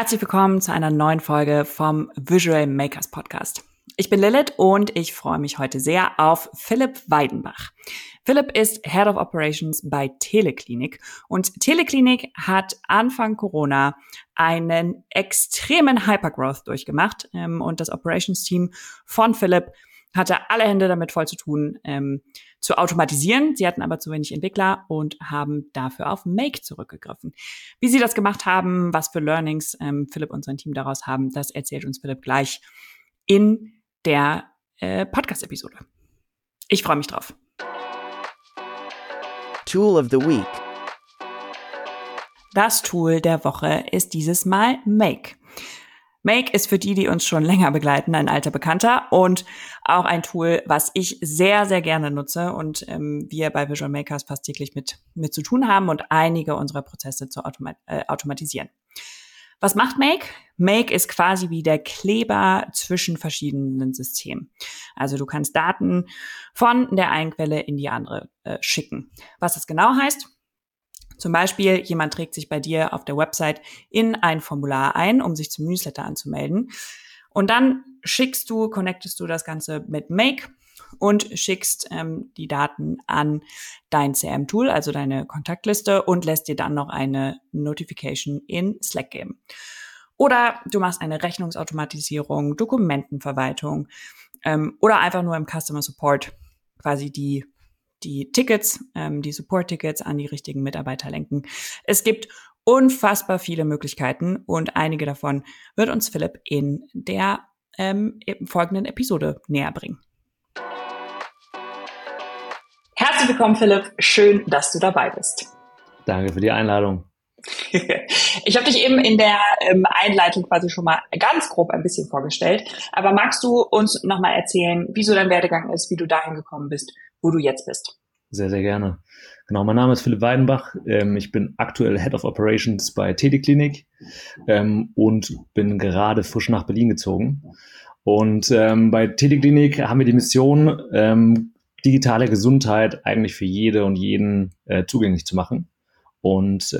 Herzlich willkommen zu einer neuen Folge vom Visual Makers Podcast. Ich bin Lilith und ich freue mich heute sehr auf Philipp Weidenbach. Philipp ist Head of Operations bei Teleklinik und Teleklinik hat Anfang Corona einen extremen Hypergrowth durchgemacht ähm, und das Operations Team von Philipp hatte alle Hände damit voll zu tun, ähm, zu automatisieren. Sie hatten aber zu wenig Entwickler und haben dafür auf Make zurückgegriffen. Wie sie das gemacht haben, was für Learnings ähm, Philipp und sein Team daraus haben, das erzählt uns Philipp gleich in der äh, Podcast-Episode. Ich freue mich drauf. Tool of the Week. Das Tool der Woche ist dieses Mal Make. Make ist für die, die uns schon länger begleiten, ein alter Bekannter und auch ein Tool, was ich sehr, sehr gerne nutze und ähm, wir bei Visual Makers fast täglich mit, mit zu tun haben und einige unserer Prozesse zu automa äh, automatisieren. Was macht Make? Make ist quasi wie der Kleber zwischen verschiedenen Systemen. Also du kannst Daten von der einen Quelle in die andere äh, schicken. Was das genau heißt, zum Beispiel, jemand trägt sich bei dir auf der Website in ein Formular ein, um sich zum Newsletter anzumelden. Und dann schickst du, connectest du das Ganze mit Make und schickst ähm, die Daten an dein CM-Tool, also deine Kontaktliste und lässt dir dann noch eine Notification in Slack geben. Oder du machst eine Rechnungsautomatisierung, Dokumentenverwaltung ähm, oder einfach nur im Customer Support quasi die die Tickets, ähm, die Support-Tickets an die richtigen Mitarbeiter lenken. Es gibt unfassbar viele Möglichkeiten und einige davon wird uns Philipp in der ähm, folgenden Episode näher bringen. Herzlich willkommen, Philipp. Schön, dass du dabei bist. Danke für die Einladung. ich habe dich eben in der ähm, Einleitung quasi schon mal ganz grob ein bisschen vorgestellt. Aber magst du uns nochmal erzählen, wieso dein Werdegang ist, wie du dahin gekommen bist, wo du jetzt bist? Sehr, sehr gerne. Genau, mein Name ist Philipp Weidenbach. Ähm, ich bin aktuell Head of Operations bei Klinik ähm, und bin gerade frisch nach Berlin gezogen. Und ähm, bei Klinik haben wir die Mission, digitale Gesundheit eigentlich für jede und jeden äh, zugänglich zu machen. Und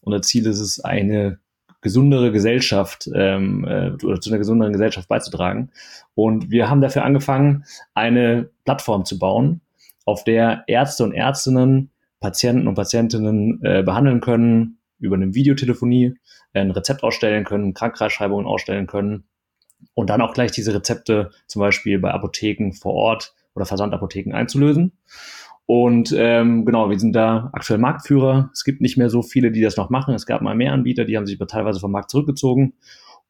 unser Ziel ist es, eine gesundere Gesellschaft ähm, äh, oder zu einer gesunderen Gesellschaft beizutragen. Und wir haben dafür angefangen, eine Plattform zu bauen, auf der Ärzte und Ärztinnen Patienten und Patientinnen äh, behandeln können, über eine Videotelefonie äh, ein Rezept ausstellen können, Krankheitsschreibungen ausstellen können und dann auch gleich diese Rezepte zum Beispiel bei Apotheken vor Ort oder Versandapotheken einzulösen. Und ähm, genau, wir sind da aktuell Marktführer. Es gibt nicht mehr so viele, die das noch machen. Es gab mal mehr Anbieter, die haben sich teilweise vom Markt zurückgezogen.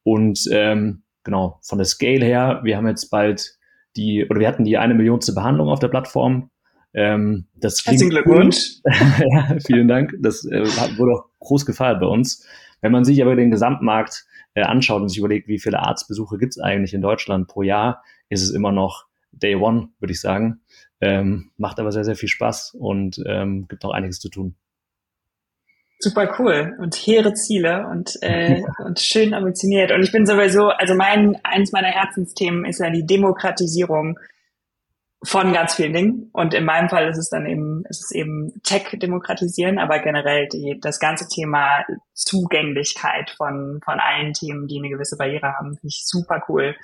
Und ähm, genau, von der Scale her, wir haben jetzt bald die, oder wir hatten die eine Millionste Behandlung auf der Plattform. Ähm, das Herzlichen Glückwunsch. ja, vielen Dank. Das äh, wurde auch groß gefeiert bei uns. Wenn man sich aber den Gesamtmarkt äh, anschaut und sich überlegt, wie viele Arztbesuche gibt es eigentlich in Deutschland pro Jahr, ist es immer noch Day One, würde ich sagen. Ähm, macht aber sehr, sehr viel Spaß und ähm, gibt auch einiges zu tun. Super cool und hehre Ziele und, äh, und schön ambitioniert. Und ich bin sowieso, also mein, eins meiner Herzensthemen ist ja die Demokratisierung von ganz vielen Dingen. Und in meinem Fall ist es dann eben, ist es eben Tech demokratisieren, aber generell die, das ganze Thema Zugänglichkeit von, von allen Themen, die eine gewisse Barriere haben, finde ich super cool.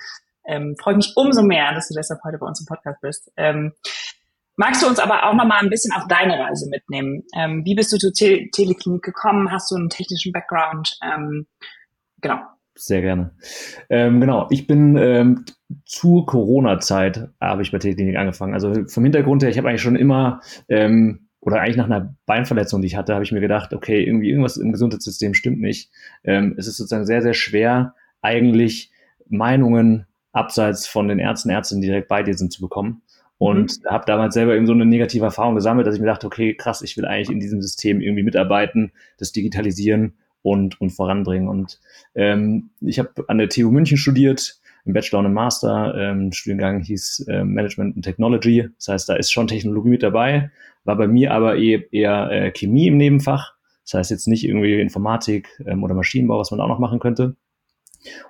Ähm, Freue mich umso mehr, dass du deshalb heute bei uns im Podcast bist. Ähm, magst du uns aber auch nochmal ein bisschen auf deine Reise mitnehmen? Ähm, wie bist du zur Te Teleklinik gekommen? Hast du einen technischen Background? Ähm, genau. Sehr gerne. Ähm, genau, ich bin ähm, zur Corona-Zeit habe ich bei Teleklinik angefangen. Also vom Hintergrund her, ich habe eigentlich schon immer ähm, oder eigentlich nach einer Beinverletzung, die ich hatte, habe ich mir gedacht, okay, irgendwie irgendwas im Gesundheitssystem stimmt nicht. Ähm, es ist sozusagen sehr, sehr schwer, eigentlich Meinungen abseits von den Ärzten, Ärztinnen, die direkt bei dir sind, zu bekommen. Und mhm. habe damals selber eben so eine negative Erfahrung gesammelt, dass ich mir dachte, okay, krass, ich will eigentlich in diesem System irgendwie mitarbeiten, das digitalisieren und, und voranbringen. Und ähm, ich habe an der TU München studiert, im Bachelor und im Master. Ähm, Studiengang hieß äh, Management and Technology. Das heißt, da ist schon Technologie mit dabei. War bei mir aber eh, eher äh, Chemie im Nebenfach. Das heißt jetzt nicht irgendwie Informatik ähm, oder Maschinenbau, was man auch noch machen könnte.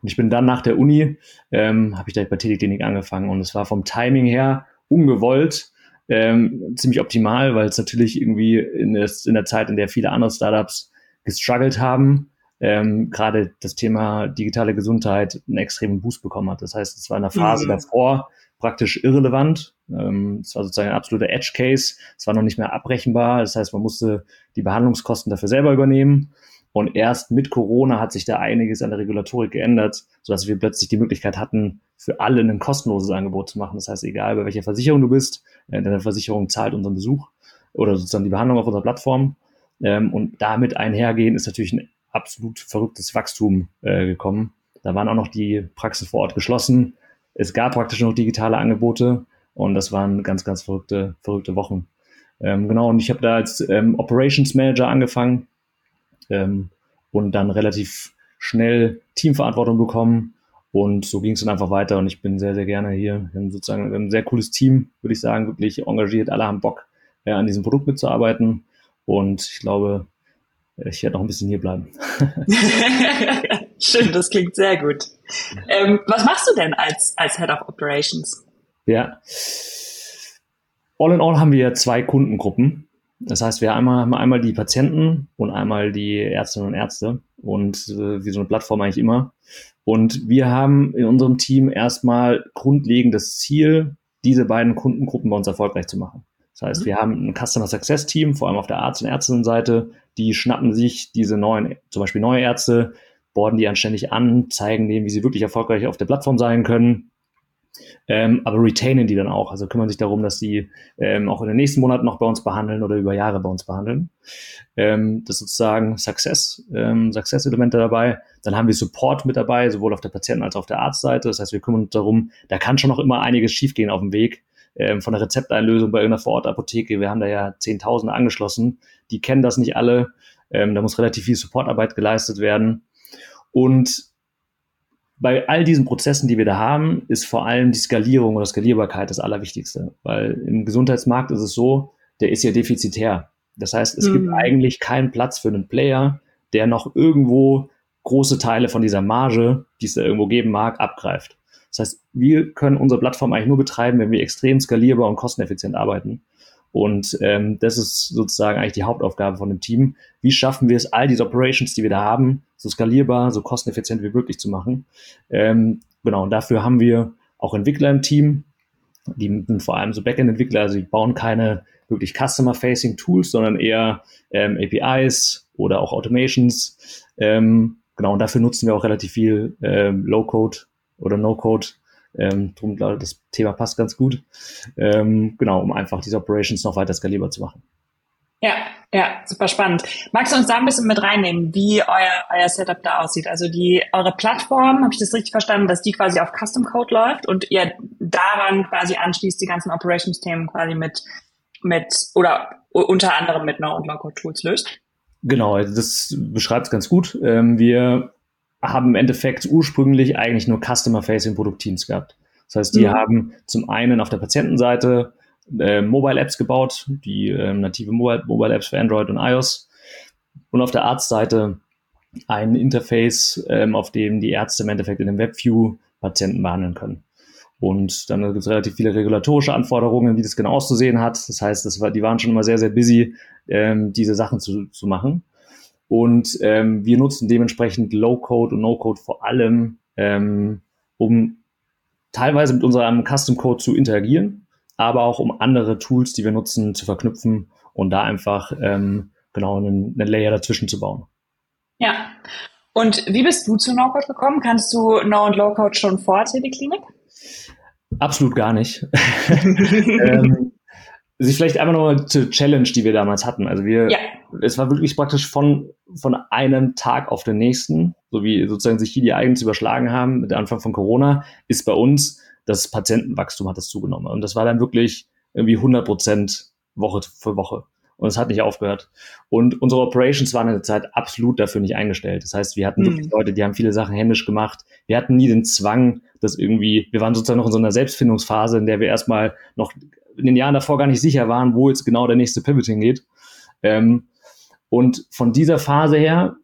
Und ich bin dann nach der Uni, ähm, habe ich direkt bei Teleklinik angefangen und es war vom Timing her ungewollt, ähm, ziemlich optimal, weil es natürlich irgendwie in, des, in der Zeit, in der viele andere Startups gestruggelt haben, ähm, gerade das Thema digitale Gesundheit einen extremen Boost bekommen hat. Das heißt, es war in der Phase mhm. davor praktisch irrelevant. Ähm, es war sozusagen ein absoluter Edge Case. Es war noch nicht mehr abrechenbar. Das heißt, man musste die Behandlungskosten dafür selber übernehmen. Und erst mit Corona hat sich da einiges an der Regulatorik geändert, sodass wir plötzlich die Möglichkeit hatten, für alle ein kostenloses Angebot zu machen. Das heißt, egal bei welcher Versicherung du bist, äh, deine Versicherung zahlt unseren Besuch oder sozusagen die Behandlung auf unserer Plattform. Ähm, und damit einhergehen ist natürlich ein absolut verrücktes Wachstum äh, gekommen. Da waren auch noch die Praxen vor Ort geschlossen. Es gab praktisch noch digitale Angebote und das waren ganz, ganz verrückte, verrückte Wochen. Ähm, genau, und ich habe da als ähm, Operations Manager angefangen ähm, und dann relativ schnell Teamverantwortung bekommen. Und so ging es dann einfach weiter und ich bin sehr, sehr gerne hier. Wir haben sozusagen ein sehr cooles Team, würde ich sagen, wirklich engagiert. Alle haben Bock, äh, an diesem Produkt mitzuarbeiten. Und ich glaube, ich werde noch ein bisschen hier bleiben. Schön, das klingt sehr gut. Ähm, was machst du denn als, als Head of Operations? Ja. All in all haben wir zwei Kundengruppen. Das heißt, wir einmal, haben einmal die Patienten und einmal die Ärztinnen und Ärzte und äh, wie so eine Plattform eigentlich immer. Und wir haben in unserem Team erstmal grundlegend das Ziel, diese beiden Kundengruppen bei uns erfolgreich zu machen. Das heißt, mhm. wir haben ein Customer Success Team, vor allem auf der Arzt- und Ärztinnenseite, die schnappen sich diese neuen, zum Beispiel neue Ärzte, borden die anständig an, zeigen denen, wie sie wirklich erfolgreich auf der Plattform sein können, ähm, aber retainen die dann auch, also kümmern sich darum, dass die ähm, auch in den nächsten Monaten noch bei uns behandeln oder über Jahre bei uns behandeln. Ähm, das ist sozusagen Success, ähm, Success-Elemente dabei. Dann haben wir Support mit dabei, sowohl auf der Patienten- als auch auf der Arztseite. Das heißt, wir kümmern uns darum, da kann schon noch immer einiges schiefgehen auf dem Weg ähm, von der Rezepteinlösung bei irgendeiner Vorortapotheke. Wir haben da ja Zehntausende angeschlossen. Die kennen das nicht alle. Ähm, da muss relativ viel Supportarbeit geleistet werden. Und bei all diesen Prozessen, die wir da haben, ist vor allem die Skalierung oder Skalierbarkeit das Allerwichtigste. Weil im Gesundheitsmarkt ist es so, der ist ja defizitär. Das heißt, es mhm. gibt eigentlich keinen Platz für einen Player, der noch irgendwo große Teile von dieser Marge, die es da irgendwo geben mag, abgreift. Das heißt, wir können unsere Plattform eigentlich nur betreiben, wenn wir extrem skalierbar und kosteneffizient arbeiten. Und ähm, das ist sozusagen eigentlich die Hauptaufgabe von dem Team. Wie schaffen wir es, all diese Operations, die wir da haben, so skalierbar, so kosteneffizient wie möglich zu machen? Ähm, genau, und dafür haben wir auch Entwickler im Team. Die vor allem so Backend-Entwickler, also die bauen keine wirklich Customer-Facing Tools, sondern eher ähm, APIs oder auch Automations. Ähm, genau, und dafür nutzen wir auch relativ viel ähm, Low-Code oder No-Code. Ähm, drum glaube ich, das Thema passt ganz gut. Ähm, genau, um einfach diese Operations noch weiter skalierbar zu machen. Ja, ja, super spannend. Magst du uns da ein bisschen mit reinnehmen, wie euer, euer Setup da aussieht? Also die eure Plattform, habe ich das richtig verstanden, dass die quasi auf Custom Code läuft und ihr daran quasi anschließt die ganzen Operations-Themen quasi mit mit oder unter anderem mit No- und Low-Code-Tools löst? Genau, also das beschreibt es ganz gut. Ähm, wir haben im Endeffekt ursprünglich eigentlich nur Customer-Facing Produktteams gehabt. Das heißt, die mhm. haben zum einen auf der Patientenseite äh, Mobile Apps gebaut, die äh, native Mobile, Mobile Apps für Android und iOS. Und auf der Arztseite ein Interface, ähm, auf dem die Ärzte im Endeffekt in dem WebView Patienten behandeln können. Und dann gibt es relativ viele regulatorische Anforderungen, wie das genau auszusehen hat. Das heißt, das war, die waren schon immer sehr, sehr busy, ähm, diese Sachen zu, zu machen. Und ähm, wir nutzen dementsprechend Low-Code und No-Code vor allem, ähm, um teilweise mit unserem Custom-Code zu interagieren, aber auch um andere Tools, die wir nutzen, zu verknüpfen und da einfach ähm, genau einen, einen Layer dazwischen zu bauen. Ja. Und wie bist du zu No-Code gekommen? Kannst du No- und Low-Code schon vor CD-Klinik? Absolut gar nicht. ähm, sich vielleicht einmal nochmal zur Challenge, die wir damals hatten. Also wir, ja. es war wirklich praktisch von, von einem Tag auf den nächsten, so wie sozusagen sich hier die Eigens überschlagen haben mit dem Anfang von Corona, ist bei uns das Patientenwachstum hat das zugenommen. Und das war dann wirklich irgendwie 100 Prozent Woche für Woche. Und es hat nicht aufgehört. Und unsere Operations waren in der Zeit absolut dafür nicht eingestellt. Das heißt, wir hatten mhm. wirklich Leute, die haben viele Sachen händisch gemacht. Wir hatten nie den Zwang, dass irgendwie, wir waren sozusagen noch in so einer Selbstfindungsphase, in der wir erstmal noch in den Jahren davor gar nicht sicher waren, wo jetzt genau der nächste Pivot hingeht. Ähm, und von dieser Phase her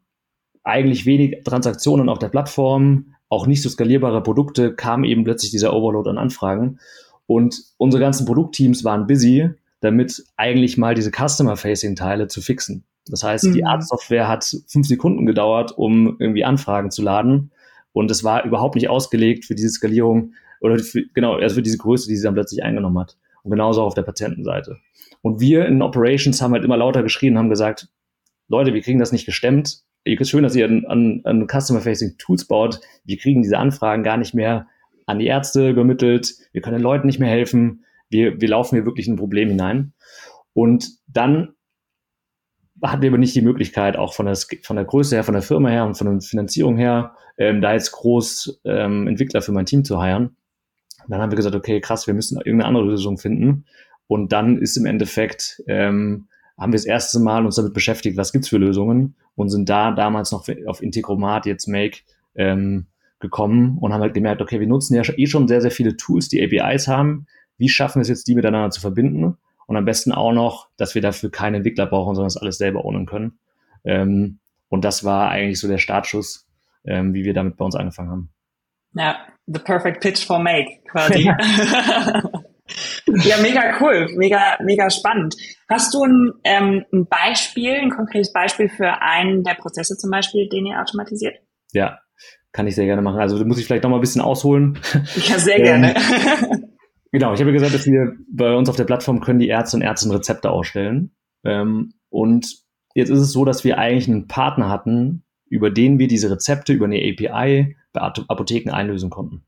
eigentlich wenig Transaktionen auf der Plattform, auch nicht so skalierbare Produkte, kam eben plötzlich dieser Overload an Anfragen. Und unsere ganzen Produktteams waren busy, damit eigentlich mal diese Customer-Facing-Teile zu fixen. Das heißt, mhm. die Arztsoftware hat fünf Sekunden gedauert, um irgendwie Anfragen zu laden. Und es war überhaupt nicht ausgelegt für diese Skalierung oder für, genau, also für diese Größe, die sie dann plötzlich eingenommen hat. Und genauso auf der Patientenseite. Und wir in Operations haben halt immer lauter geschrien und haben gesagt, Leute, wir kriegen das nicht gestemmt. Schön, dass ihr an, an, an Customer-Facing Tools baut. Wir kriegen diese Anfragen gar nicht mehr an die Ärzte übermittelt. Wir können den Leuten nicht mehr helfen. Wir, wir laufen hier wirklich in ein Problem hinein. Und dann hatten wir aber nicht die Möglichkeit, auch von der, von der Größe her, von der Firma her und von der Finanzierung her, ähm, da jetzt groß ähm, Entwickler für mein Team zu heiren. Dann haben wir gesagt, okay, krass, wir müssen irgendeine andere Lösung finden. Und dann ist im Endeffekt, ähm, haben wir das erste Mal uns damit beschäftigt, was gibt's für Lösungen und sind da damals noch auf Integromat, jetzt Make, ähm, gekommen und haben halt gemerkt, okay, wir nutzen ja eh schon sehr, sehr viele Tools, die APIs haben. Wie schaffen wir es jetzt, die miteinander zu verbinden? Und am besten auch noch, dass wir dafür keine Entwickler brauchen, sondern das alles selber ownen können. Ähm, und das war eigentlich so der Startschuss, ähm, wie wir damit bei uns angefangen haben. Ja, the perfect pitch for Make quasi. ja, mega cool, mega, mega spannend. Hast du ein, ähm, ein Beispiel, ein konkretes Beispiel für einen der Prozesse zum Beispiel, den ihr automatisiert? Ja, kann ich sehr gerne machen. Also muss ich vielleicht noch mal ein bisschen ausholen. Ja, sehr gerne. Genau, ich habe gesagt, dass wir bei uns auf der Plattform können die Ärzte und Ärzte Rezepte ausstellen. Ähm, und jetzt ist es so, dass wir eigentlich einen Partner hatten, über den wir diese Rezepte über eine API bei Apotheken einlösen konnten.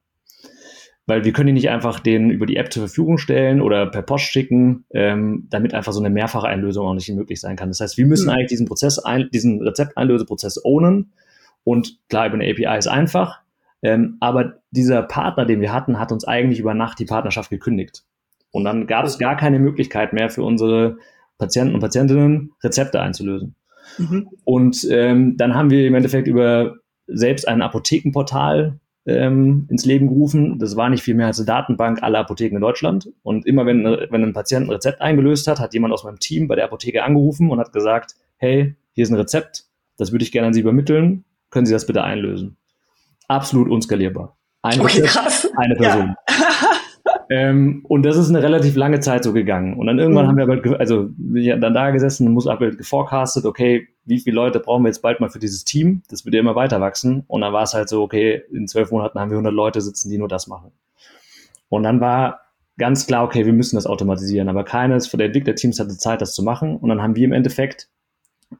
Weil wir können die nicht einfach den über die App zur Verfügung stellen oder per Post schicken, ähm, damit einfach so eine mehrfache Einlösung auch nicht möglich sein kann. Das heißt, wir müssen mhm. eigentlich diesen Prozess, ein, diesen Rezepteinlöseprozess ownen. Und klar, über eine API ist einfach, ähm, aber dieser Partner, den wir hatten, hat uns eigentlich über Nacht die Partnerschaft gekündigt. Und dann gab es gar keine Möglichkeit mehr für unsere Patienten und Patientinnen Rezepte einzulösen. Mhm. Und ähm, dann haben wir im Endeffekt über selbst ein Apothekenportal ähm, ins Leben gerufen. Das war nicht viel mehr als eine Datenbank aller Apotheken in Deutschland. Und immer wenn, wenn ein Patient ein Rezept eingelöst hat, hat jemand aus meinem Team bei der Apotheke angerufen und hat gesagt, hey, hier ist ein Rezept, das würde ich gerne an Sie übermitteln, können Sie das bitte einlösen? absolut unskalierbar. Ein okay, krass. eine Person. Ja. ähm, und das ist eine relativ lange Zeit so gegangen. Und dann irgendwann mhm. haben wir aber, also wir dann da gesessen und muss halt geforecastet, okay, wie viele Leute brauchen wir jetzt bald mal für dieses Team? Das wird ja immer weiter wachsen. Und dann war es halt so, okay, in zwölf Monaten haben wir 100 Leute sitzen, die nur das machen. Und dann war ganz klar, okay, wir müssen das automatisieren. Aber keines von den Entwicklerteams hatte Zeit, das zu machen. Und dann haben wir im Endeffekt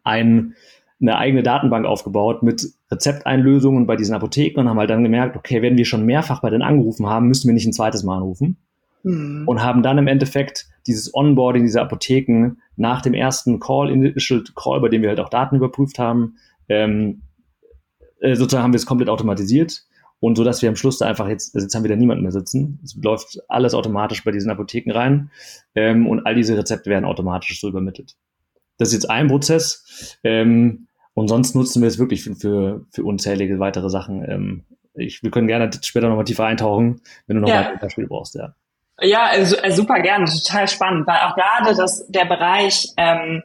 ein eine eigene Datenbank aufgebaut mit Rezepteinlösungen bei diesen Apotheken und haben halt dann gemerkt, okay, wenn wir schon mehrfach bei denen angerufen haben, müssen wir nicht ein zweites Mal anrufen. Mhm. Und haben dann im Endeffekt dieses Onboarding dieser Apotheken nach dem ersten Call, Initial Call, bei dem wir halt auch Daten überprüft haben, ähm, äh, sozusagen haben wir es komplett automatisiert und so, dass wir am Schluss da einfach jetzt, also jetzt haben wir da niemanden mehr sitzen. Es läuft alles automatisch bei diesen Apotheken rein ähm, und all diese Rezepte werden automatisch so übermittelt. Das ist jetzt ein Prozess. Ähm, und sonst nutzen wir es wirklich für, für, für unzählige weitere Sachen. Ähm, ich, wir können gerne später nochmal tiefer eintauchen, wenn du noch ja. weitere Beispiele brauchst, ja. Ja, also, äh, super gerne, total spannend, weil auch gerade das, der Bereich ähm,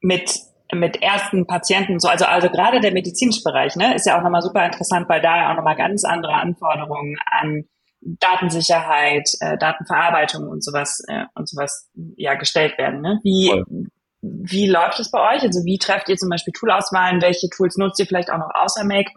mit mit ersten Patienten so, also also gerade der medizinische Bereich, ne, ist ja auch nochmal super interessant, weil da ja auch nochmal ganz andere Anforderungen an Datensicherheit, äh, Datenverarbeitung und sowas äh, und sowas ja gestellt werden. Ne? Wie Voll wie läuft es bei euch? Also wie trefft ihr zum Beispiel Toolauswahlen? Welche Tools nutzt ihr vielleicht auch noch außer Make?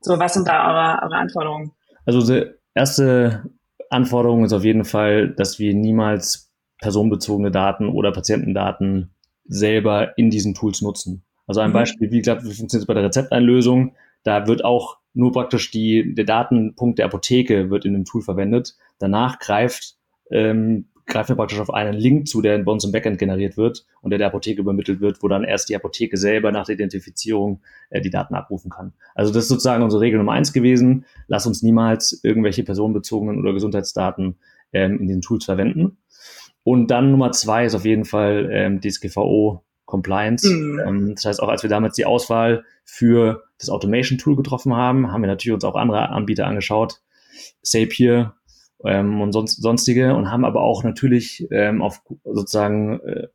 So, was sind da eure, eure Anforderungen? Also die erste Anforderung ist auf jeden Fall, dass wir niemals personenbezogene Daten oder Patientendaten selber in diesen Tools nutzen. Also ein mhm. Beispiel, wie gesagt, wie funktioniert es bei der Rezepteinlösung? Da wird auch nur praktisch die, der Datenpunkt der Apotheke wird in dem Tool verwendet. Danach greift ähm, greifen wir praktisch auf einen Link zu, der bei uns im Backend generiert wird und der der Apotheke übermittelt wird, wo dann erst die Apotheke selber nach der Identifizierung äh, die Daten abrufen kann. Also das ist sozusagen unsere Regel Nummer eins gewesen. Lass uns niemals irgendwelche personenbezogenen oder Gesundheitsdaten ähm, in den Tools verwenden. Und dann Nummer zwei ist auf jeden Fall ähm, DSGVO Compliance. Mhm. Ähm, das heißt, auch als wir damals die Auswahl für das Automation Tool getroffen haben, haben wir natürlich uns auch andere Anbieter angeschaut. Zapier ähm, und sonst, sonstige und haben aber auch natürlich ähm, auf sozusagen äh,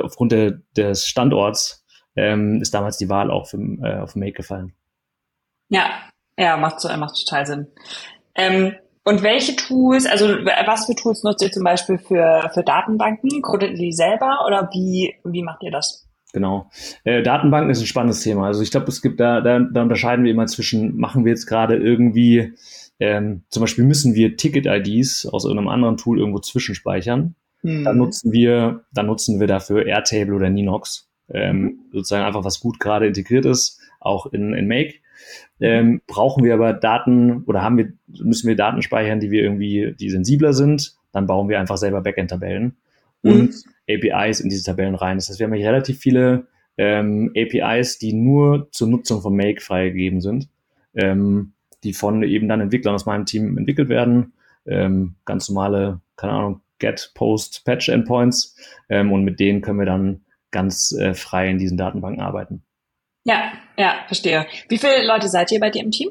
aufgrund der, des Standorts ähm, ist damals die Wahl auch für, äh, auf Make gefallen. Ja, ja, macht, macht total Sinn. Ähm, und welche Tools, also was für Tools nutzt ihr zum Beispiel für, für Datenbanken? Codet ihr die selber oder wie, wie macht ihr das? Genau. Äh, Datenbanken ist ein spannendes Thema. Also ich glaube, es gibt da, da, da unterscheiden wir immer zwischen, machen wir jetzt gerade irgendwie, ähm, zum Beispiel müssen wir Ticket-IDs aus irgendeinem anderen Tool irgendwo zwischenspeichern. Hm. Dann nutzen wir, dann nutzen wir dafür Airtable oder Ninox. Ähm, mhm. sozusagen einfach was gut gerade integriert ist, auch in, in Make. Ähm, brauchen wir aber Daten oder haben wir, müssen wir Daten speichern, die wir irgendwie, die sensibler sind, dann bauen wir einfach selber Backend-Tabellen mhm. und APIs in diese Tabellen rein. Das heißt, wir haben hier relativ viele ähm, APIs, die nur zur Nutzung von Make freigegeben sind, ähm, die von eben dann Entwicklern aus meinem Team entwickelt werden. Ähm, ganz normale, keine Ahnung, Get, Post, Patch Endpoints ähm, und mit denen können wir dann ganz äh, frei in diesen Datenbanken arbeiten. Ja, ja, verstehe. Wie viele Leute seid ihr bei dir im Team?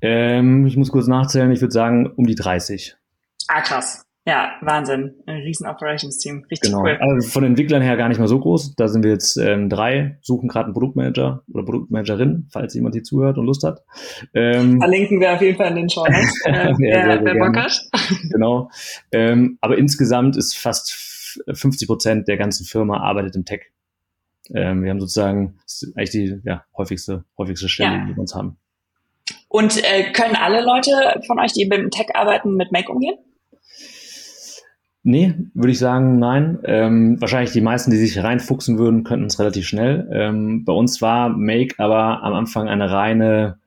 Ähm, ich muss kurz nachzählen. Ich würde sagen um die 30. Ah, krass. Ja, Wahnsinn. Ein riesen Operations-Team. Richtig genau. cool. Also von Entwicklern her gar nicht mal so groß. Da sind wir jetzt ähm, drei, suchen gerade einen Produktmanager oder Produktmanagerin, falls jemand hier zuhört und Lust hat. Ähm, Verlinken wir auf jeden Fall in den Show Notes, äh, ja, wer, wer Bock hat. genau. Ähm, aber insgesamt ist fast 50 Prozent der ganzen Firma arbeitet im Tech. Ähm, wir haben sozusagen, das ist eigentlich die ja, häufigste, häufigste Stelle, ja. die wir uns haben. Und äh, können alle Leute von euch, die mit Tech arbeiten, mit Make umgehen? Nee, würde ich sagen, nein. Ähm, wahrscheinlich die meisten, die sich reinfuchsen würden, könnten es relativ schnell. Ähm, bei uns war Make aber am Anfang eine reine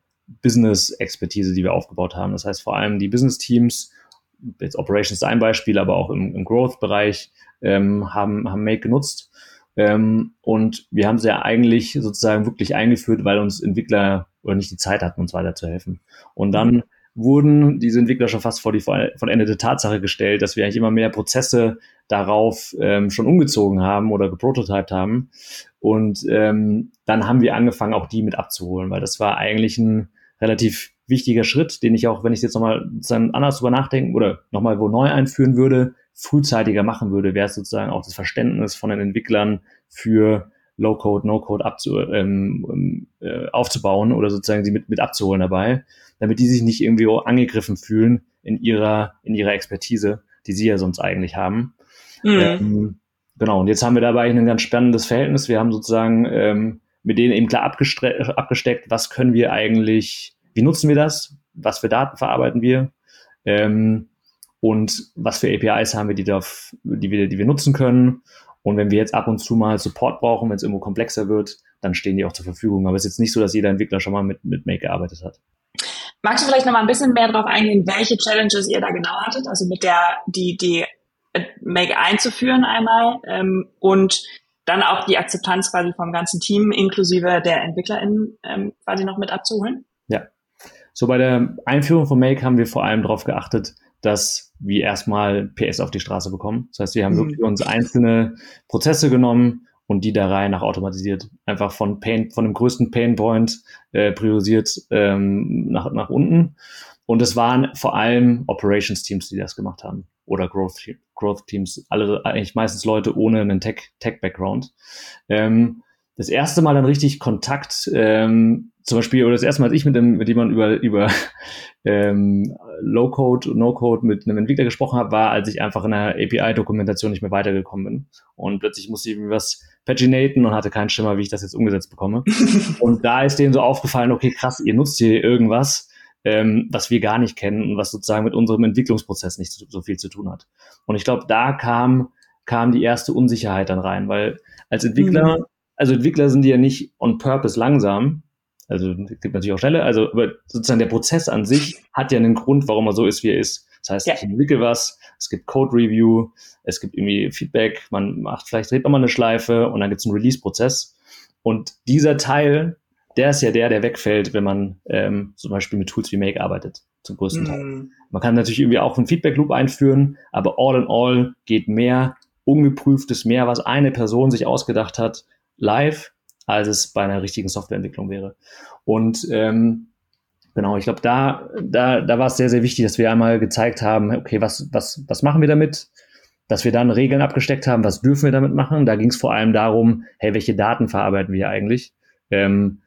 Business-Expertise, die wir aufgebaut haben. Das heißt vor allem die Business-Teams, jetzt Operations ist ein Beispiel, aber auch im, im Growth-Bereich ähm, haben, haben Make genutzt. Ähm, und wir haben sie ja eigentlich sozusagen wirklich eingeführt, weil uns Entwickler oder nicht die Zeit hatten, uns weiterzuhelfen. Und dann wurden diese Entwickler schon fast vor die vollendete Tatsache gestellt, dass wir eigentlich immer mehr Prozesse darauf ähm, schon umgezogen haben oder geprototyped haben. Und ähm, dann haben wir angefangen, auch die mit abzuholen, weil das war eigentlich ein relativ wichtiger Schritt, den ich auch, wenn ich jetzt nochmal anders drüber nachdenken oder nochmal wo neu einführen würde, frühzeitiger machen würde, wäre es sozusagen auch das Verständnis von den Entwicklern für Low-Code, No-Code abzu, ähm, äh, aufzubauen oder sozusagen sie mit, mit abzuholen dabei damit die sich nicht irgendwie angegriffen fühlen in ihrer, in ihrer Expertise, die sie ja sonst eigentlich haben. Mhm. Ähm, genau, und jetzt haben wir dabei ein ganz spannendes Verhältnis. Wir haben sozusagen ähm, mit denen eben klar abgesteckt, was können wir eigentlich, wie nutzen wir das, was für Daten verarbeiten wir ähm, und was für APIs haben wir, die, darf, die, wir, die wir nutzen können. Und wenn wir jetzt ab und zu mal Support brauchen, wenn es irgendwo komplexer wird, dann stehen die auch zur Verfügung. Aber es ist jetzt nicht so, dass jeder Entwickler schon mal mit, mit Make gearbeitet hat. Magst du vielleicht noch mal ein bisschen mehr darauf eingehen, welche Challenges ihr da genau hattet? Also mit der, die, die Make einzuführen einmal ähm, und dann auch die Akzeptanz quasi vom ganzen Team inklusive der EntwicklerInnen ähm, quasi noch mit abzuholen? Ja. So bei der Einführung von Make haben wir vor allem darauf geachtet, dass wir erstmal PS auf die Straße bekommen. Das heißt, wir haben mhm. wirklich uns einzelne Prozesse genommen und die der Reihe nach automatisiert. Einfach von Pain, von dem größten Painpoint äh, priorisiert ähm, nach, nach unten. Und es waren vor allem Operations Teams, die das gemacht haben. Oder Growth, Growth Teams, alle eigentlich meistens Leute ohne einen Tech, Tech Background. Ähm, das erste Mal dann richtig Kontakt, ähm, zum Beispiel, oder das erste Mal, als ich mit, dem, mit jemandem über, über ähm, Low-Code und No-Code mit einem Entwickler gesprochen habe, war, als ich einfach in der API-Dokumentation nicht mehr weitergekommen bin. Und plötzlich musste ich irgendwie was paginaten und hatte keinen Schimmer, wie ich das jetzt umgesetzt bekomme. und da ist denen so aufgefallen, okay, krass, ihr nutzt hier irgendwas, ähm, was wir gar nicht kennen und was sozusagen mit unserem Entwicklungsprozess nicht so, so viel zu tun hat. Und ich glaube, da kam, kam die erste Unsicherheit dann rein, weil als Entwickler mhm also Entwickler sind die ja nicht on purpose langsam. Also es gibt natürlich auch schnelle, also aber sozusagen der Prozess an sich hat ja einen Grund, warum er so ist, wie er ist. Das heißt, ja. ich entwickle was, es gibt Code Review, es gibt irgendwie Feedback, man macht vielleicht dreht man mal eine Schleife und dann gibt es einen Release-Prozess. Und dieser Teil, der ist ja der, der wegfällt, wenn man ähm, zum Beispiel mit Tools wie Make arbeitet, zum größten mm. Teil. Mhm. Man kann natürlich irgendwie auch einen Feedback-Loop einführen, aber all in all geht mehr ungeprüftes, mehr, was eine Person sich ausgedacht hat, live, als es bei einer richtigen Softwareentwicklung wäre. Und ähm, genau, ich glaube, da, da, da war es sehr, sehr wichtig, dass wir einmal gezeigt haben, okay, was, was, was machen wir damit? Dass wir dann Regeln abgesteckt haben, was dürfen wir damit machen? Da ging es vor allem darum, hey, welche Daten verarbeiten wir eigentlich? Ähm,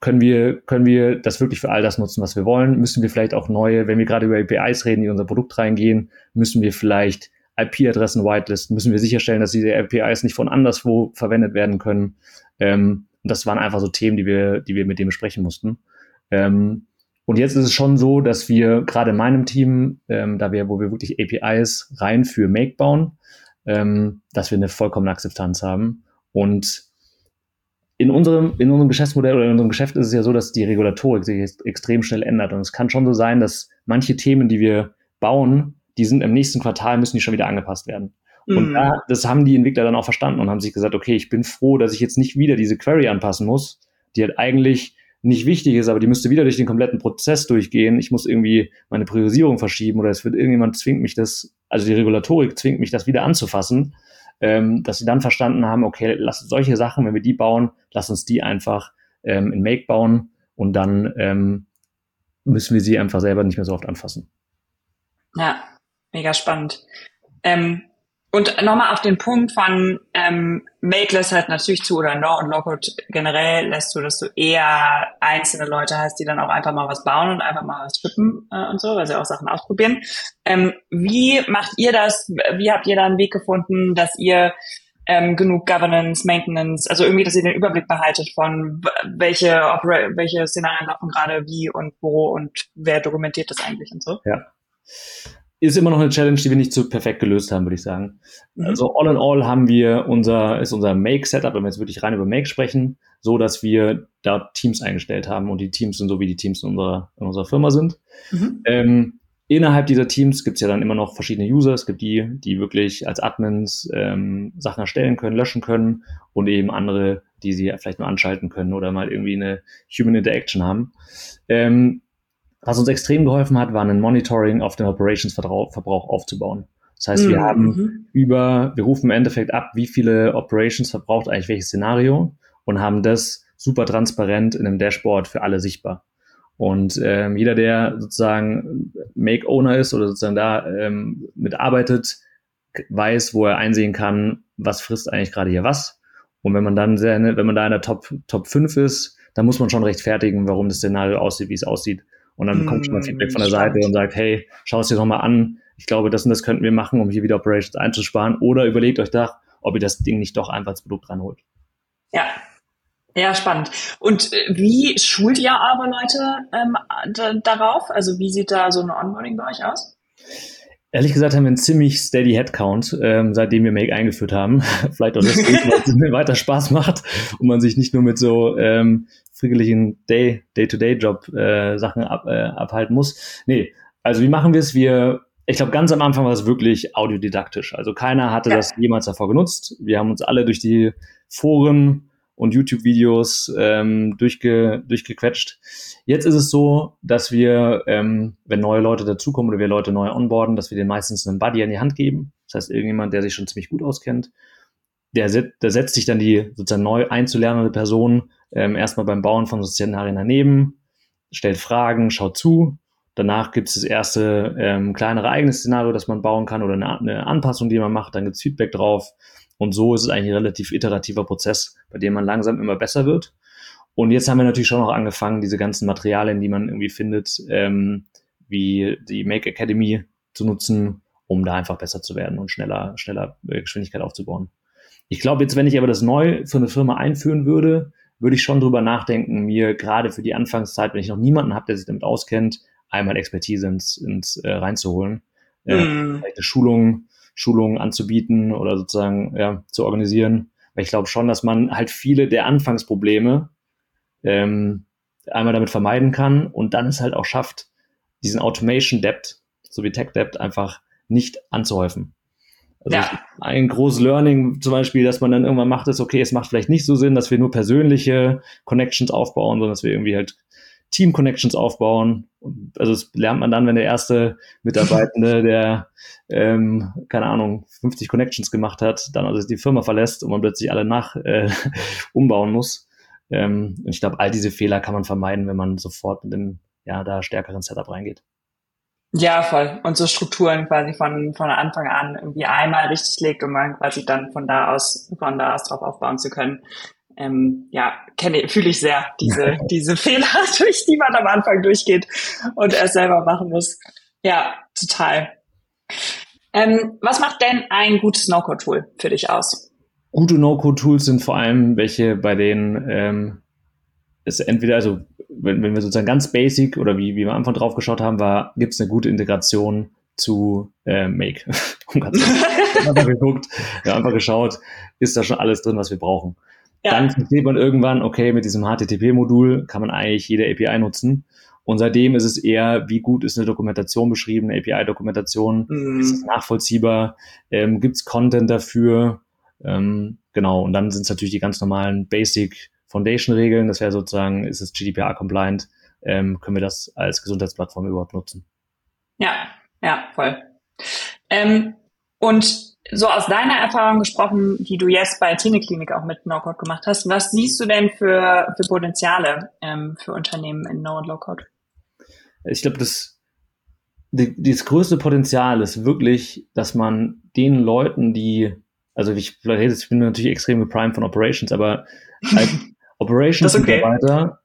können wir, können wir das wirklich für all das nutzen, was wir wollen? Müssen wir vielleicht auch neue, wenn wir gerade über APIs reden, die in unser Produkt reingehen, müssen wir vielleicht IP-Adressen whitelisten, müssen wir sicherstellen, dass diese APIs nicht von anderswo verwendet werden können. Ähm, das waren einfach so Themen, die wir, die wir mit dem besprechen mussten. Ähm, und jetzt ist es schon so, dass wir gerade in meinem Team, ähm, da wir, wo wir wirklich APIs rein für Make bauen, ähm, dass wir eine vollkommene Akzeptanz haben. Und in unserem, in unserem Geschäftsmodell oder in unserem Geschäft ist es ja so, dass die Regulatorik sich extrem schnell ändert. Und es kann schon so sein, dass manche Themen, die wir bauen, die sind im nächsten Quartal, müssen die schon wieder angepasst werden. Mhm. Und da, das haben die Entwickler dann auch verstanden und haben sich gesagt, okay, ich bin froh, dass ich jetzt nicht wieder diese Query anpassen muss, die halt eigentlich nicht wichtig ist, aber die müsste wieder durch den kompletten Prozess durchgehen. Ich muss irgendwie meine Priorisierung verschieben oder es wird irgendjemand zwingt mich das, also die Regulatorik zwingt mich, das wieder anzufassen ähm, dass sie dann verstanden haben, okay, lass solche Sachen, wenn wir die bauen, lass uns die einfach ähm, in Make bauen und dann ähm, müssen wir sie einfach selber nicht mehr so oft anfassen. Ja, mega spannend. Ähm, und nochmal auf den Punkt von ähm, Make lässt halt natürlich zu oder No und Lockout generell lässt du, dass du eher einzelne Leute hast, die dann auch einfach mal was bauen und einfach mal was strippen äh, und so, weil sie auch Sachen ausprobieren. Ähm, wie macht ihr das? Wie habt ihr da einen Weg gefunden, dass ihr ähm, genug Governance, Maintenance, also irgendwie, dass ihr den Überblick behaltet von welche Opera welche Szenarien laufen gerade wie und wo und wer dokumentiert das eigentlich und so? Ja ist immer noch eine Challenge, die wir nicht so perfekt gelöst haben, würde ich sagen. Mhm. Also all in all haben wir unser, ist unser Make-Setup, wenn wir jetzt wirklich rein über Make sprechen, so dass wir da Teams eingestellt haben und die Teams sind so, wie die Teams in unserer, in unserer Firma sind. Mhm. Ähm, innerhalb dieser Teams gibt es ja dann immer noch verschiedene User. Es gibt die, die wirklich als Admins ähm, Sachen erstellen können, löschen können und eben andere, die sie vielleicht nur anschalten können oder mal irgendwie eine Human Interaction haben. Ähm, was uns extrem geholfen hat, war ein Monitoring auf den Operations-Verbrauch aufzubauen. Das heißt, wir mhm. haben mhm. über, wir rufen im Endeffekt ab, wie viele Operations verbraucht eigentlich welches Szenario und haben das super transparent in einem Dashboard für alle sichtbar. Und ähm, jeder, der sozusagen Make-Owner ist oder sozusagen da ähm, mitarbeitet, weiß, wo er einsehen kann, was frisst eigentlich gerade hier was. Und wenn man dann sehr, wenn man da in der Top, Top 5 ist, dann muss man schon rechtfertigen, warum das Szenario aussieht, wie es aussieht. Und dann bekommst du mal Feedback von der Seite und sagt, hey, schau es dir nochmal an. Ich glaube, das und das könnten wir machen, um hier wieder Operations einzusparen. Oder überlegt euch da, ob ihr das Ding nicht doch einfach als Produkt ranholt. Ja. Ja, spannend. Und äh, wie schult ihr aber Leute ähm, darauf? Also wie sieht da so ein Onboarding bei euch aus? Ehrlich gesagt haben wir einen ziemlich steady Headcount, ähm, seitdem wir Make eingeführt haben. Vielleicht auch deswegen, weil es mir weiter Spaß macht und man sich nicht nur mit so ähm, friedlichen Day, Day-to-Day-Job äh, ab, äh, abhalten muss. Nee, also wie machen wir es? Wir, ich glaube, ganz am Anfang war es wirklich audiodidaktisch. Also keiner hatte ja. das jemals davor genutzt. Wir haben uns alle durch die Foren und YouTube-Videos ähm, durchge, durchgequetscht. Jetzt ist es so, dass wir, ähm, wenn neue Leute dazukommen oder wir Leute neu onboarden, dass wir den meistens einen Buddy an die Hand geben. Das heißt, irgendjemand, der sich schon ziemlich gut auskennt. Der, der setzt sich dann die sozusagen neu einzulernende Person ähm, erstmal beim Bauen von Szenarien daneben, stellt Fragen, schaut zu. Danach gibt es das erste ähm, kleinere eigene Szenario, das man bauen kann oder eine, eine Anpassung, die man macht. Dann gibt es Feedback drauf. Und so ist es eigentlich ein relativ iterativer Prozess, bei dem man langsam immer besser wird. Und jetzt haben wir natürlich schon noch angefangen, diese ganzen Materialien, die man irgendwie findet, ähm, wie die Make Academy zu nutzen, um da einfach besser zu werden und schneller, schneller äh, Geschwindigkeit aufzubauen. Ich glaube, jetzt, wenn ich aber das neu für eine Firma einführen würde, würde ich schon drüber nachdenken, mir gerade für die Anfangszeit, wenn ich noch niemanden habe, der sich damit auskennt, einmal Expertise ins, ins äh, reinzuholen. Äh, mm. Vielleicht eine Schulung, Schulungen anzubieten oder sozusagen ja, zu organisieren. Weil ich glaube schon, dass man halt viele der Anfangsprobleme ähm, einmal damit vermeiden kann und dann es halt auch schafft, diesen Automation Debt sowie Tech Debt einfach nicht anzuhäufen. Also ja. ein großes Learning zum Beispiel, dass man dann irgendwann macht, ist, okay, es macht vielleicht nicht so Sinn, dass wir nur persönliche Connections aufbauen, sondern dass wir irgendwie halt Team-Connections aufbauen. Also das lernt man dann, wenn der erste Mitarbeitende, der, ähm, keine Ahnung, 50 Connections gemacht hat, dann also die Firma verlässt und man plötzlich alle nach äh, umbauen muss. Ähm, und ich glaube, all diese Fehler kann man vermeiden, wenn man sofort mit dem ja, da stärkeren Setup reingeht. Ja, voll. Und so Strukturen quasi von, von Anfang an irgendwie einmal richtig legt, um man quasi dann von da aus, von da aus drauf aufbauen zu können. Ähm, ja, kenne, fühle ich sehr diese, diese Fehler, durch die man am Anfang durchgeht und erst selber machen muss. Ja, total. Ähm, was macht denn ein gutes No-Code-Tool für dich aus? Gute No-Code-Tools sind vor allem welche, bei denen ähm, es entweder, also wenn, wenn wir sozusagen ganz basic oder wie, wie wir am Anfang drauf geschaut haben, war, gibt es eine gute Integration zu äh, Make. einfach geguckt, ja, einfach geschaut, ist da schon alles drin, was wir brauchen. Ja. Dann versteht man irgendwann, okay, mit diesem HTTP-Modul kann man eigentlich jede API nutzen. Und seitdem ist es eher, wie gut ist eine Dokumentation beschrieben, eine API-Dokumentation, mhm. ist es nachvollziehbar, ähm, gibt es Content dafür, ähm, genau. Und dann sind es natürlich die ganz normalen Basic Foundation-Regeln, das wäre sozusagen, ist es GDPR-compliant, ähm, können wir das als Gesundheitsplattform überhaupt nutzen. Ja, ja, voll. Ähm, und so aus deiner Erfahrung gesprochen, die du jetzt bei Klinik auch mit No-Code gemacht hast, was siehst du denn für, für Potenziale ähm, für Unternehmen in No- und Low-Code? Ich glaube, das, die, das größte Potenzial ist wirklich, dass man den Leuten, die, also ich, ich bin natürlich extrem geprimed von Operations, aber als Operations-Mitarbeiter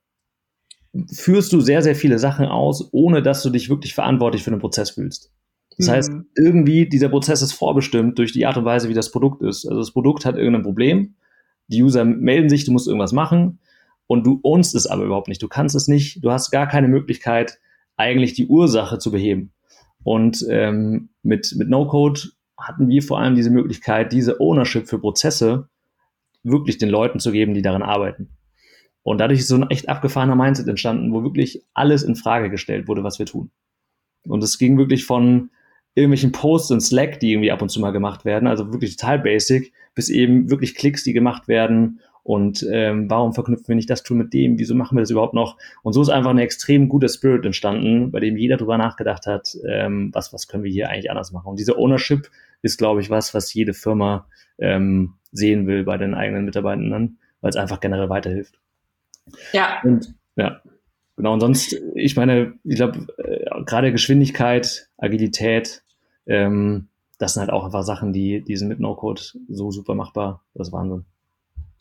okay. führst du sehr, sehr viele Sachen aus, ohne dass du dich wirklich verantwortlich für den Prozess fühlst. Das mhm. heißt, irgendwie dieser Prozess ist vorbestimmt durch die Art und Weise, wie das Produkt ist. Also das Produkt hat irgendein Problem, die User melden sich, du musst irgendwas machen und du ownst es aber überhaupt nicht. Du kannst es nicht, du hast gar keine Möglichkeit, eigentlich die Ursache zu beheben. Und ähm, mit, mit No-Code hatten wir vor allem diese Möglichkeit, diese Ownership für Prozesse wirklich den Leuten zu geben, die daran arbeiten. Und dadurch ist so ein echt abgefahrener Mindset entstanden, wo wirklich alles in Frage gestellt wurde, was wir tun. Und es ging wirklich von, irgendwelchen Posts in Slack, die irgendwie ab und zu mal gemacht werden, also wirklich total basic, bis eben wirklich Klicks, die gemacht werden und ähm, warum verknüpfen wir nicht das Tool mit dem, wieso machen wir das überhaupt noch? Und so ist einfach ein extrem guter Spirit entstanden, bei dem jeder drüber nachgedacht hat, ähm, was, was können wir hier eigentlich anders machen. Und diese Ownership ist, glaube ich, was, was jede Firma ähm, sehen will bei den eigenen Mitarbeitenden, weil es einfach generell weiterhilft. Ja. Und ja, genau. Und sonst, ich meine, ich glaube, äh, gerade Geschwindigkeit, Agilität, ähm, das sind halt auch einfach Sachen, die, die sind mit No-Code so super machbar. Das ist Wahnsinn.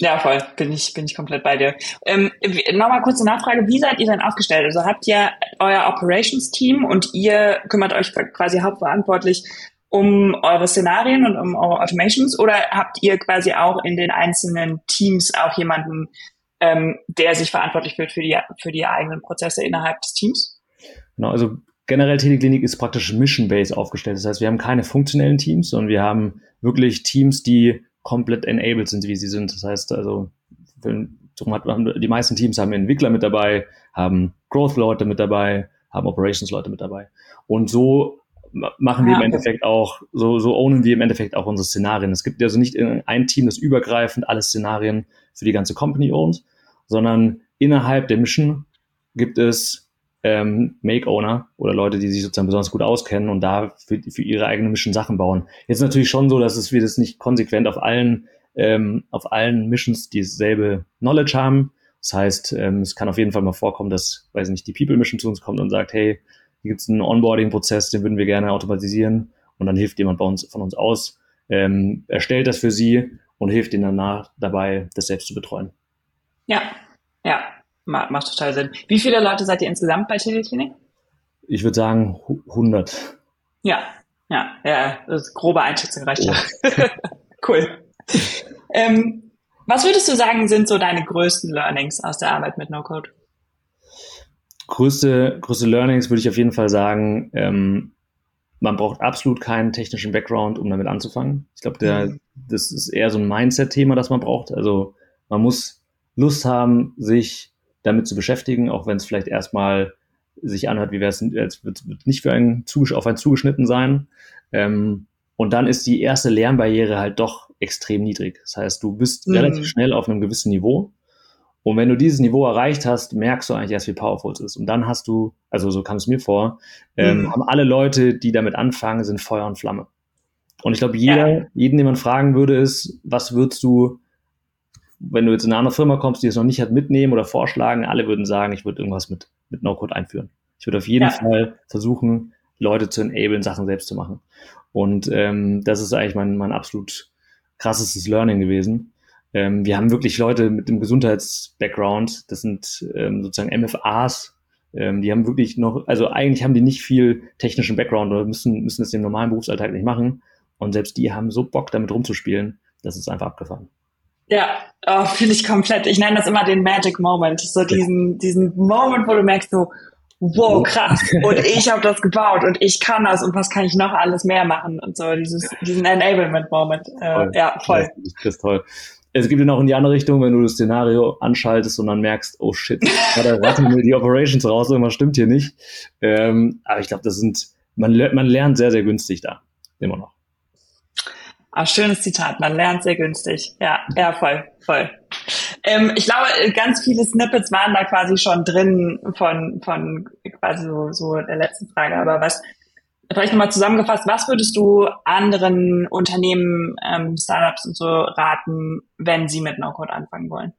Ja, voll. Bin ich, bin ich komplett bei dir. Ähm, Nochmal kurze Nachfrage. Wie seid ihr denn aufgestellt? Also habt ihr euer Operations-Team und ihr kümmert euch quasi hauptverantwortlich um eure Szenarien und um eure Automations oder habt ihr quasi auch in den einzelnen Teams auch jemanden, ähm, der sich verantwortlich wird für die, für die eigenen Prozesse innerhalb des Teams? Genau, also generell Teleklinik ist praktisch Mission-Based aufgestellt. Das heißt, wir haben keine funktionellen Teams, sondern wir haben wirklich Teams, die komplett enabled sind, wie sie sind. Das heißt, also die meisten Teams haben Entwickler mit dabei, haben Growth-Leute mit dabei, haben Operations-Leute mit dabei. Und so machen wir ja, im Endeffekt auch, so, so ownen wir im Endeffekt auch unsere Szenarien. Es gibt also nicht ein Team, das übergreifend alle Szenarien für die ganze Company ownt, sondern innerhalb der Mission gibt es ähm, Make-Owner oder Leute, die sich sozusagen besonders gut auskennen und da für, für ihre eigenen Mission Sachen bauen. Jetzt natürlich schon so, dass es wir das nicht konsequent auf allen ähm, auf allen Missions dieselbe Knowledge haben. Das heißt, ähm, es kann auf jeden Fall mal vorkommen, dass, weiß nicht, die People Mission zu uns kommt und sagt, hey, hier gibt es einen Onboarding-Prozess, den würden wir gerne automatisieren und dann hilft jemand bei uns von uns aus, ähm, erstellt das für sie und hilft ihnen danach dabei, das selbst zu betreuen. Ja, ja, macht total Sinn. Wie viele Leute seid ihr insgesamt bei Teletlinik? Ich würde sagen 100. Ja, ja, ja, das ist grobe Einschätzung reicht ja. cool. Ähm, was würdest du sagen, sind so deine größten Learnings aus der Arbeit mit No-Code? Größte, größte Learnings würde ich auf jeden Fall sagen, ähm, man braucht absolut keinen technischen Background, um damit anzufangen. Ich glaube, mhm. das ist eher so ein Mindset-Thema, das man braucht. Also man muss Lust haben, sich damit zu beschäftigen, auch wenn es vielleicht erstmal sich anhört, wie wäre es, es wird, wird nicht für einen auf einen zugeschnitten sein. Ähm, und dann ist die erste Lernbarriere halt doch extrem niedrig. Das heißt, du bist mhm. relativ schnell auf einem gewissen Niveau. Und wenn du dieses Niveau erreicht hast, merkst du eigentlich erst, wie powerful es ist. Und dann hast du, also so kam es mir vor, ähm, mhm. haben alle Leute, die damit anfangen, sind Feuer und Flamme. Und ich glaube, jeder, ja. jeden, den man fragen würde, ist, was würdest du wenn du jetzt in eine andere Firma kommst, die es noch nicht hat, mitnehmen oder vorschlagen, alle würden sagen, ich würde irgendwas mit, mit No-Code einführen. Ich würde auf jeden ja. Fall versuchen, Leute zu enablen, Sachen selbst zu machen. Und ähm, das ist eigentlich mein, mein absolut krassestes Learning gewesen. Ähm, wir haben wirklich Leute mit dem Gesundheits-Background, das sind ähm, sozusagen MFAs, Ähm, die haben wirklich noch, also eigentlich haben die nicht viel technischen Background oder müssen, müssen es im normalen Berufsalltag nicht machen. Und selbst die haben so Bock, damit rumzuspielen, das ist einfach abgefahren. Ja, oh, fühle ich komplett. Ich nenne das immer den Magic Moment. So diesen, diesen Moment, wo du merkst so, wow, krass. Und ich habe das gebaut und ich kann das und was kann ich noch alles mehr machen und so dieses, diesen Enablement-Moment. Äh, ja, voll. Das ist, toll. Es gibt ja noch in die andere Richtung, wenn du das Szenario anschaltest und dann merkst, oh shit, da raten mir die Operations raus, irgendwas stimmt hier nicht. Ähm, aber ich glaube, das sind, man, man lernt sehr, sehr günstig da. Immer noch. Ah, schönes Zitat, man lernt sehr günstig. Ja, ja, voll, voll. Ähm, ich glaube, ganz viele Snippets waren da quasi schon drin von, von quasi so, so der letzten Frage. Aber was, vielleicht nochmal zusammengefasst, was würdest du anderen Unternehmen, ähm, Startups und so raten, wenn sie mit No-Code anfangen wollen?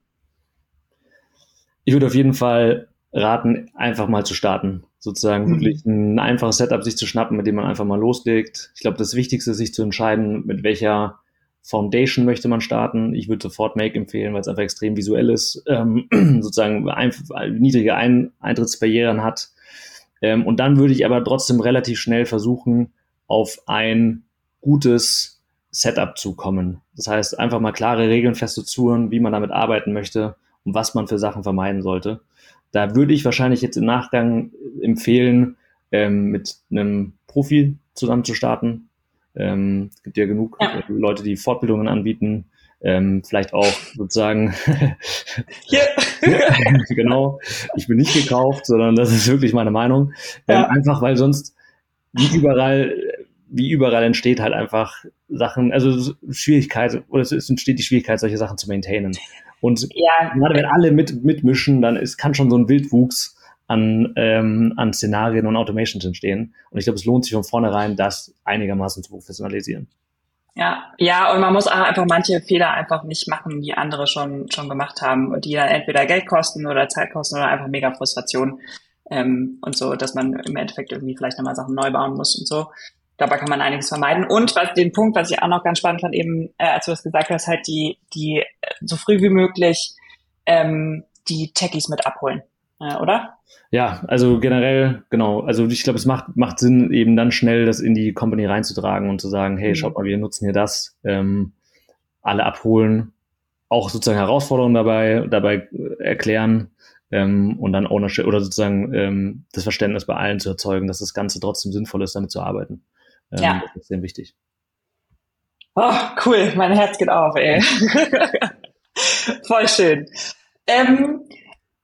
Ich würde auf jeden Fall raten, einfach mal zu starten. Sozusagen mhm. wirklich ein einfaches Setup sich zu schnappen, mit dem man einfach mal loslegt. Ich glaube, das Wichtigste ist, sich zu entscheiden, mit welcher Foundation möchte man starten. Ich würde sofort Make empfehlen, weil es einfach extrem visuell ist, ähm, sozusagen ein, niedrige ein Eintrittsbarrieren hat. Ähm, und dann würde ich aber trotzdem relativ schnell versuchen, auf ein gutes Setup zu kommen. Das heißt, einfach mal klare Regeln festzuzuren, wie man damit arbeiten möchte und was man für Sachen vermeiden sollte. Da würde ich wahrscheinlich jetzt im Nachgang empfehlen, ähm, mit einem Profi zusammen zu starten, ähm, es gibt ja genug ja. Leute, die Fortbildungen anbieten, ähm, vielleicht auch sozusagen. ja. genau. Ich bin nicht gekauft, sondern das ist wirklich meine Meinung. Ähm, Einfach weil sonst wie überall, wie überall entsteht halt einfach Sachen, also Schwierigkeit, oder es entsteht die Schwierigkeit, solche Sachen zu maintainen. Und ja. gerade wenn alle mit, mitmischen, dann ist, kann schon so ein Wildwuchs an, ähm, an Szenarien und Automations entstehen. Und ich glaube, es lohnt sich von vornherein, das einigermaßen zu professionalisieren. Ja, ja, und man muss auch einfach manche Fehler einfach nicht machen, die andere schon, schon gemacht haben und die dann entweder Geld kosten oder Zeit kosten oder einfach mega Frustration. Ähm, und so, dass man im Endeffekt irgendwie vielleicht nochmal Sachen neu bauen muss und so. Dabei kann man einiges vermeiden. Und was den Punkt, was ich auch noch ganz spannend fand, eben, äh, als du das gesagt hast, halt die, die äh, so früh wie möglich ähm, die Techies mit abholen äh, oder? Ja, also generell, genau. Also ich glaube, es macht, macht Sinn, eben dann schnell das in die Company reinzutragen und zu sagen, hey, mhm. schaut mal, wir nutzen hier das, ähm, alle abholen, auch sozusagen Herausforderungen dabei, dabei erklären ähm, und dann Ownership oder sozusagen ähm, das Verständnis bei allen zu erzeugen, dass das Ganze trotzdem sinnvoll ist, damit zu arbeiten. Ähm, ja. Das ist sehr wichtig. Oh, cool, mein Herz geht auf, ey. Voll schön. Ähm,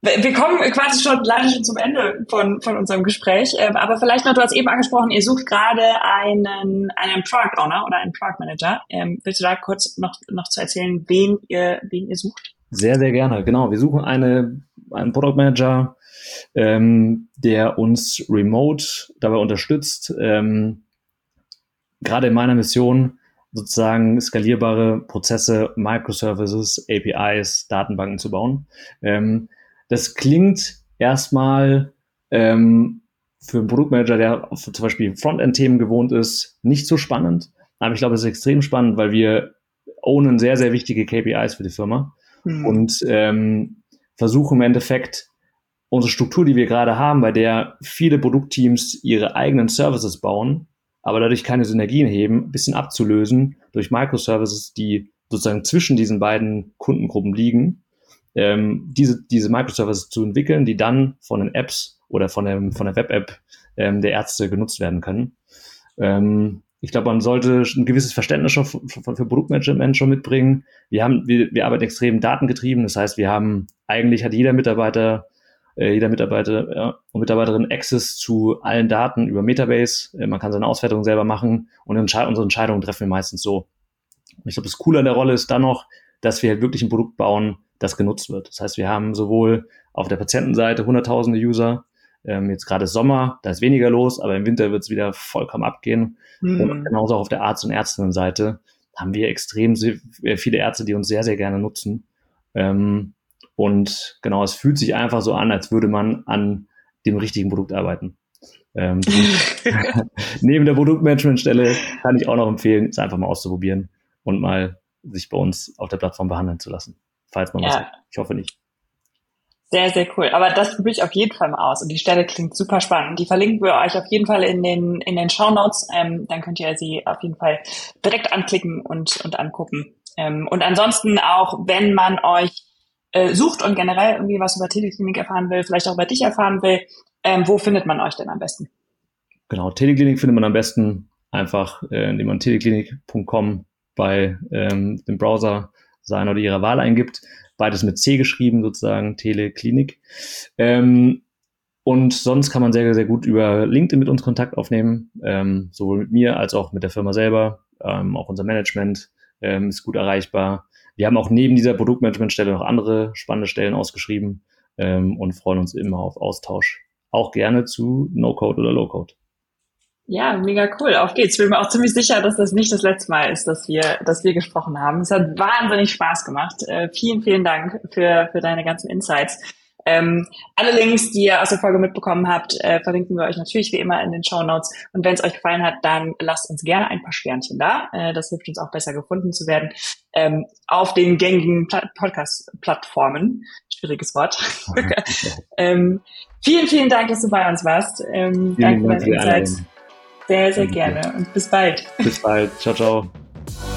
wir kommen quasi schon leider schon zum Ende von, von unserem Gespräch, ähm, aber vielleicht noch, du hast eben angesprochen, ihr sucht gerade einen, einen Product Owner oder einen Product Manager. Ähm, willst du da kurz noch, noch zu erzählen, wen ihr, wen ihr sucht? Sehr, sehr gerne, genau. Wir suchen eine, einen Product Manager, ähm, der uns remote dabei unterstützt, ähm, gerade in meiner Mission sozusagen skalierbare Prozesse, Microservices, APIs, Datenbanken zu bauen. Ähm, das klingt erstmal ähm, für einen Produktmanager, der zum Beispiel Frontend-Themen gewohnt ist, nicht so spannend. Aber ich glaube, es ist extrem spannend, weil wir ownen sehr, sehr wichtige KPIs für die Firma mhm. und ähm, versuchen im Endeffekt unsere Struktur, die wir gerade haben, bei der viele Produktteams ihre eigenen Services bauen, aber dadurch keine Synergien heben, ein bisschen abzulösen durch Microservices, die sozusagen zwischen diesen beiden Kundengruppen liegen ähm, diese, diese Microservices zu entwickeln, die dann von den Apps oder von, dem, von der Web-App ähm, der Ärzte genutzt werden können. Ähm, ich glaube, man sollte ein gewisses Verständnis schon für, für Produktmanagement schon mitbringen. Wir haben, wir, wir arbeiten extrem datengetrieben. Das heißt, wir haben, eigentlich hat jeder Mitarbeiter, jeder Mitarbeiter ja, und Mitarbeiterin Access zu allen Daten über Metabase. Äh, man kann seine Auswertung selber machen und unsere Entscheidungen treffen wir meistens so. Und ich glaube, das Coole an der Rolle ist dann noch, dass wir halt wirklich ein Produkt bauen, das genutzt wird. Das heißt, wir haben sowohl auf der Patientenseite hunderttausende User, ähm, jetzt gerade Sommer, da ist weniger los, aber im Winter wird es wieder vollkommen abgehen. Mhm. Und genauso auch auf der Arzt- und Ärztinnenseite haben wir extrem viele Ärzte, die uns sehr, sehr gerne nutzen. Ähm, und genau, es fühlt sich einfach so an, als würde man an dem richtigen Produkt arbeiten. Ähm, neben der Produktmanagementstelle kann ich auch noch empfehlen, es einfach mal auszuprobieren und mal sich bei uns auf der Plattform behandeln zu lassen falls man ja. was hat. Ich hoffe nicht. Sehr, sehr cool. Aber das probiere ich auf jeden Fall mal aus. Und die Stelle klingt super spannend. Die verlinken wir euch auf jeden Fall in den, in den Show Notes. Ähm, dann könnt ihr sie auf jeden Fall direkt anklicken und, und angucken. Ähm, und ansonsten auch, wenn man euch äh, sucht und generell irgendwie was über Teleklinik erfahren will, vielleicht auch über dich erfahren will, ähm, wo findet man euch denn am besten? Genau, Teleklinik findet man am besten einfach, äh, indem man teleklinik.com bei ähm, dem Browser seiner oder ihrer Wahl eingibt. Beides mit C geschrieben, sozusagen, Teleklinik. Ähm, und sonst kann man sehr, sehr gut über LinkedIn mit uns Kontakt aufnehmen, ähm, sowohl mit mir als auch mit der Firma selber. Ähm, auch unser Management ähm, ist gut erreichbar. Wir haben auch neben dieser Produktmanagementstelle noch andere spannende Stellen ausgeschrieben ähm, und freuen uns immer auf Austausch. Auch gerne zu No-Code oder Low-Code. Ja, mega cool. Auf geht's. Ich bin mir auch ziemlich sicher, dass das nicht das letzte Mal ist, dass wir, dass wir gesprochen haben. Es hat wahnsinnig Spaß gemacht. Äh, vielen, vielen Dank für, für deine ganzen Insights. Ähm, alle Links, die ihr aus der Folge mitbekommen habt, äh, verlinken wir euch natürlich wie immer in den Show Notes. Und wenn es euch gefallen hat, dann lasst uns gerne ein paar Sternchen da. Äh, das hilft uns auch besser gefunden zu werden ähm, auf den gängigen Podcast-Plattformen. Schwieriges Wort. ähm, vielen, vielen Dank, dass du bei uns warst. Ähm, danke für deine Insights. Sehr, sehr gerne und bis bald. Bis bald. Ciao, ciao.